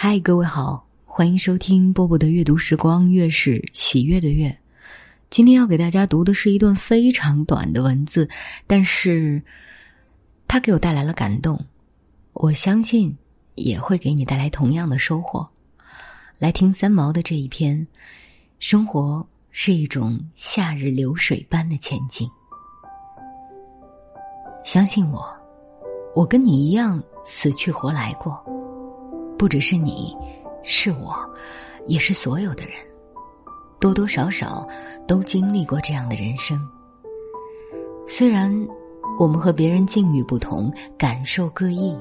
嗨，各位好，欢迎收听波波的阅读时光，月是喜悦的月。今天要给大家读的是一段非常短的文字，但是它给我带来了感动，我相信也会给你带来同样的收获。来听三毛的这一篇：生活是一种夏日流水般的前进。相信我，我跟你一样死去活来过，不只是你，是我，也是所有的人，多多少少都经历过这样的人生。虽然我们和别人境遇不同，感受各异，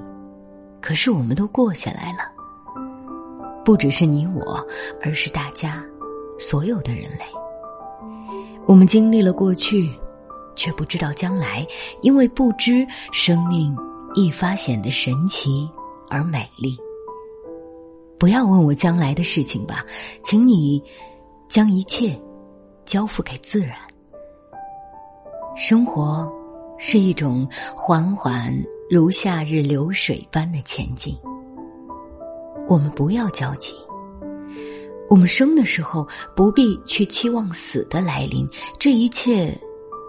可是我们都过下来了。不只是你我，而是大家，所有的人类。我们经历了过去，却不知道将来，因为不知生命一发显得神奇而美丽。不要问我将来的事情吧，请你将一切交付给自然。生活是一种缓缓如夏日流水般的前进。我们不要焦急。我们生的时候不必去期望死的来临，这一切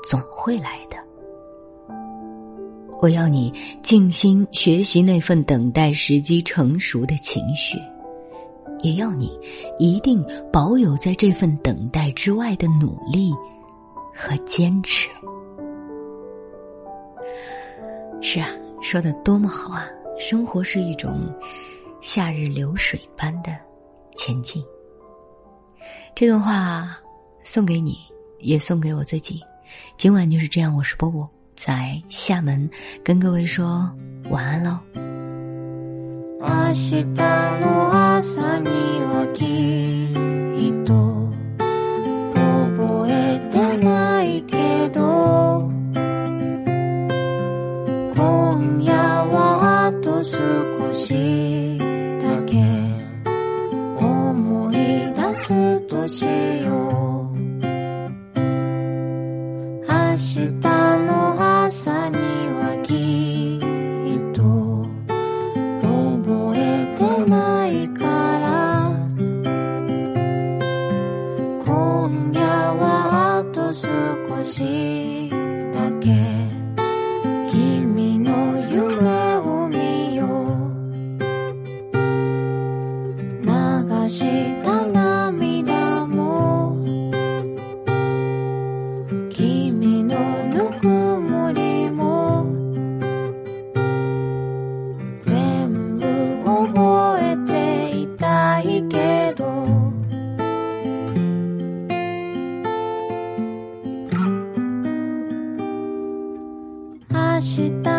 总会来的。我要你静心学习那份等待时机成熟的情绪，也要你一定保有在这份等待之外的努力和坚持。是啊，说的多么好啊！生活是一种。夏日流水般的前进。这段话送给你，也送给我自己。今晚就是这样，我是波波，在厦门跟各位说晚安喽。今夜はあと少しだけ。思い出すとしよう。明日の朝にはきっと。覚えてないから。今夜はあと少しだけ。した涙も。君のぬくもりも。全部覚えていたいけど。明日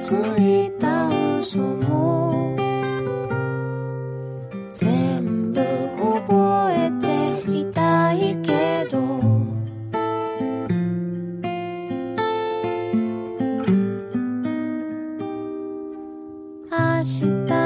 つい我期待